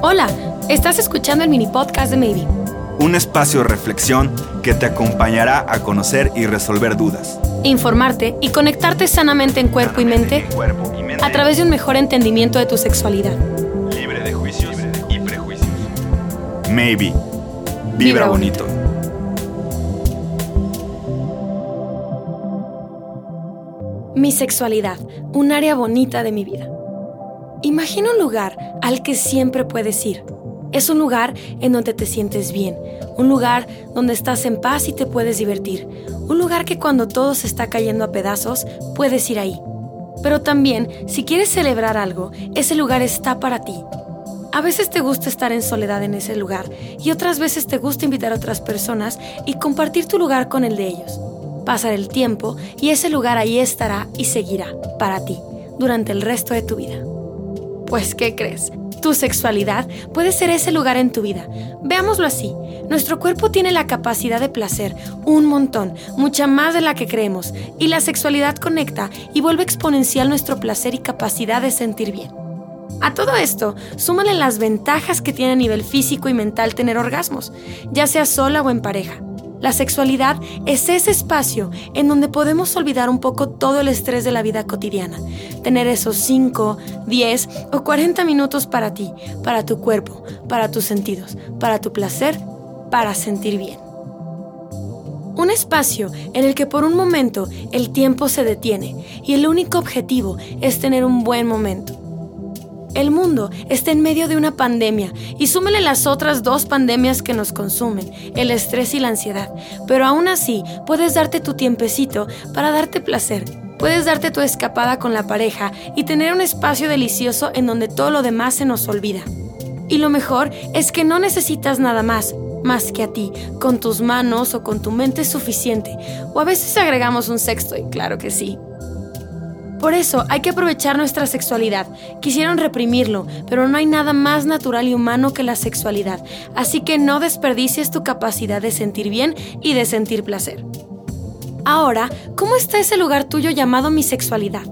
Hola, estás escuchando el mini podcast de Maybe. Un espacio de reflexión que te acompañará a conocer y resolver dudas. Informarte y conectarte sanamente en cuerpo y mente a través de un mejor entendimiento de tu sexualidad. Libre de juicios y prejuicios. Maybe. Vibra, bonito. Mi sexualidad, un área bonita de mi vida. Imagina un lugar al que siempre puedes ir. Es un lugar en donde te sientes bien, un lugar donde estás en paz y te puedes divertir, un lugar que cuando todo se está cayendo a pedazos, puedes ir ahí. Pero también, si quieres celebrar algo, ese lugar está para ti. A veces te gusta estar en soledad en ese lugar y otras veces te gusta invitar a otras personas y compartir tu lugar con el de ellos. Pasar el tiempo y ese lugar ahí estará y seguirá para ti durante el resto de tu vida. Pues, ¿qué crees? Tu sexualidad puede ser ese lugar en tu vida. Veámoslo así. Nuestro cuerpo tiene la capacidad de placer, un montón, mucha más de la que creemos, y la sexualidad conecta y vuelve exponencial nuestro placer y capacidad de sentir bien. A todo esto, súmale las ventajas que tiene a nivel físico y mental tener orgasmos, ya sea sola o en pareja. La sexualidad es ese espacio en donde podemos olvidar un poco todo el estrés de la vida cotidiana. Tener esos 5, 10 o 40 minutos para ti, para tu cuerpo, para tus sentidos, para tu placer, para sentir bien. Un espacio en el que por un momento el tiempo se detiene y el único objetivo es tener un buen momento. El mundo está en medio de una pandemia y súmele las otras dos pandemias que nos consumen, el estrés y la ansiedad. Pero aún así, puedes darte tu tiempecito para darte placer. Puedes darte tu escapada con la pareja y tener un espacio delicioso en donde todo lo demás se nos olvida. Y lo mejor es que no necesitas nada más, más que a ti, con tus manos o con tu mente es suficiente. O a veces agregamos un sexto y claro que sí. Por eso hay que aprovechar nuestra sexualidad. Quisieron reprimirlo, pero no hay nada más natural y humano que la sexualidad. Así que no desperdicies tu capacidad de sentir bien y de sentir placer. Ahora, ¿cómo está ese lugar tuyo llamado mi sexualidad?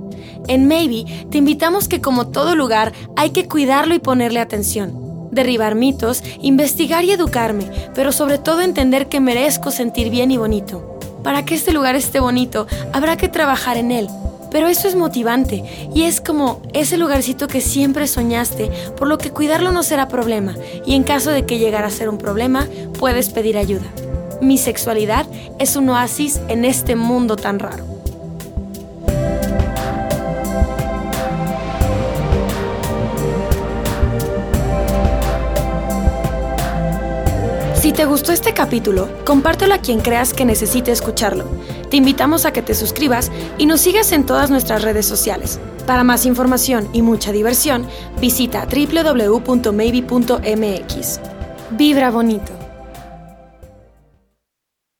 En Maybe te invitamos que como todo lugar hay que cuidarlo y ponerle atención. Derribar mitos, investigar y educarme, pero sobre todo entender que merezco sentir bien y bonito. Para que este lugar esté bonito, habrá que trabajar en él, pero eso es motivante y es como ese lugarcito que siempre soñaste, por lo que cuidarlo no será problema y en caso de que llegara a ser un problema, puedes pedir ayuda. Mi sexualidad es un oasis en este mundo tan raro. Si te gustó este capítulo, compártelo a quien creas que necesite escucharlo. Te invitamos a que te suscribas y nos sigas en todas nuestras redes sociales. Para más información y mucha diversión, visita www.maybe.mx. Vibra bonito.